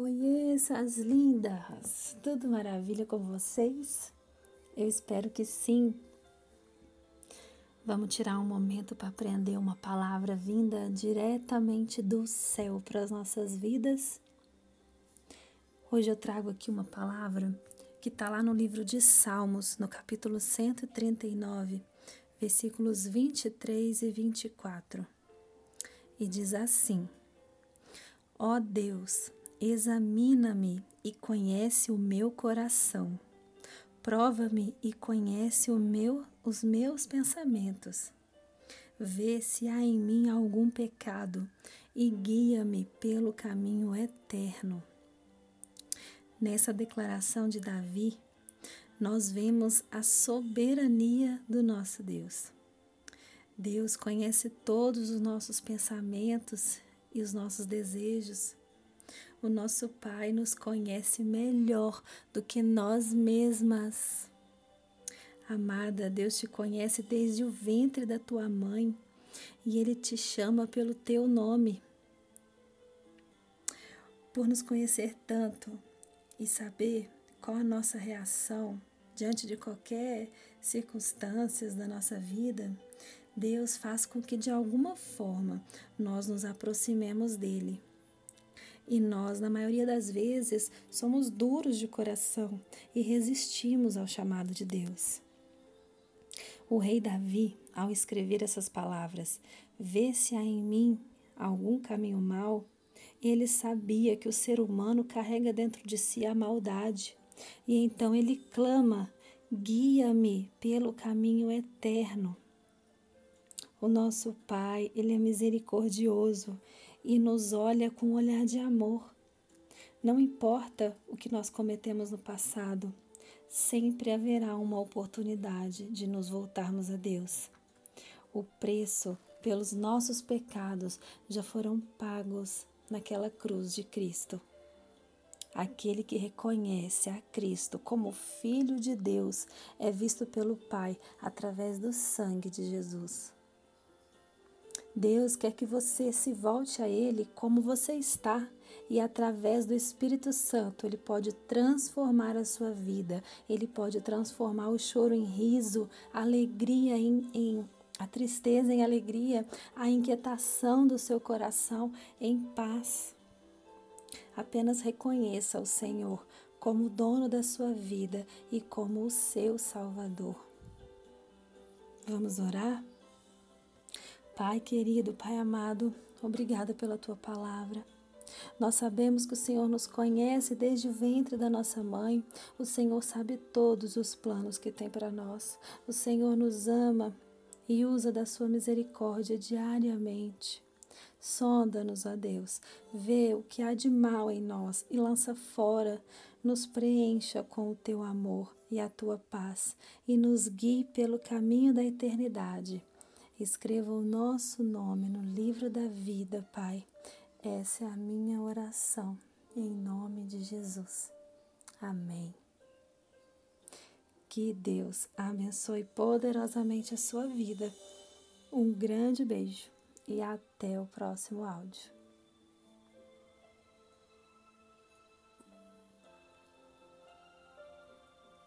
Oi, essas lindas! Tudo maravilha com vocês? Eu espero que sim. Vamos tirar um momento para aprender uma palavra vinda diretamente do céu para as nossas vidas. Hoje eu trago aqui uma palavra que está lá no livro de Salmos, no capítulo 139, versículos 23 e 24. E diz assim: Ó oh Deus, examina-me e conhece o meu coração. Prova-me e conhece meu, os meus pensamentos. Vê se há em mim algum pecado e guia-me pelo caminho eterno. Nessa declaração de Davi, nós vemos a soberania do nosso Deus. Deus conhece todos os nossos pensamentos e os nossos desejos. O nosso Pai nos conhece melhor do que nós mesmas. Amada, Deus te conhece desde o ventre da tua mãe e Ele te chama pelo teu nome. Por nos conhecer tanto e saber qual a nossa reação diante de qualquer circunstâncias da nossa vida, Deus faz com que de alguma forma nós nos aproximemos dele. E nós, na maioria das vezes, somos duros de coração e resistimos ao chamado de Deus. O rei Davi, ao escrever essas palavras, vê se há em mim algum caminho mau, ele sabia que o ser humano carrega dentro de si a maldade, e então ele clama: guia-me pelo caminho eterno. O nosso Pai, Ele é misericordioso e nos olha com um olhar de amor. Não importa o que nós cometemos no passado, sempre haverá uma oportunidade de nos voltarmos a Deus. O preço pelos nossos pecados já foram pagos naquela cruz de Cristo. Aquele que reconhece a Cristo como Filho de Deus é visto pelo Pai através do sangue de Jesus. Deus quer que você se volte a Ele como você está e através do Espírito Santo Ele pode transformar a sua vida, Ele pode transformar o choro em riso, a alegria em, em a tristeza em alegria, a inquietação do seu coração em paz. Apenas reconheça o Senhor como dono da sua vida e como o seu Salvador. Vamos orar? Pai querido, Pai amado, obrigada pela tua palavra. Nós sabemos que o Senhor nos conhece desde o ventre da nossa mãe. O Senhor sabe todos os planos que tem para nós. O Senhor nos ama e usa da sua misericórdia diariamente. Sonda-nos, ó Deus, vê o que há de mal em nós e lança fora, nos preencha com o teu amor e a tua paz e nos guie pelo caminho da eternidade. Escreva o nosso nome no livro da vida, Pai. Essa é a minha oração, em nome de Jesus. Amém. Que Deus abençoe poderosamente a sua vida. Um grande beijo e até o próximo áudio.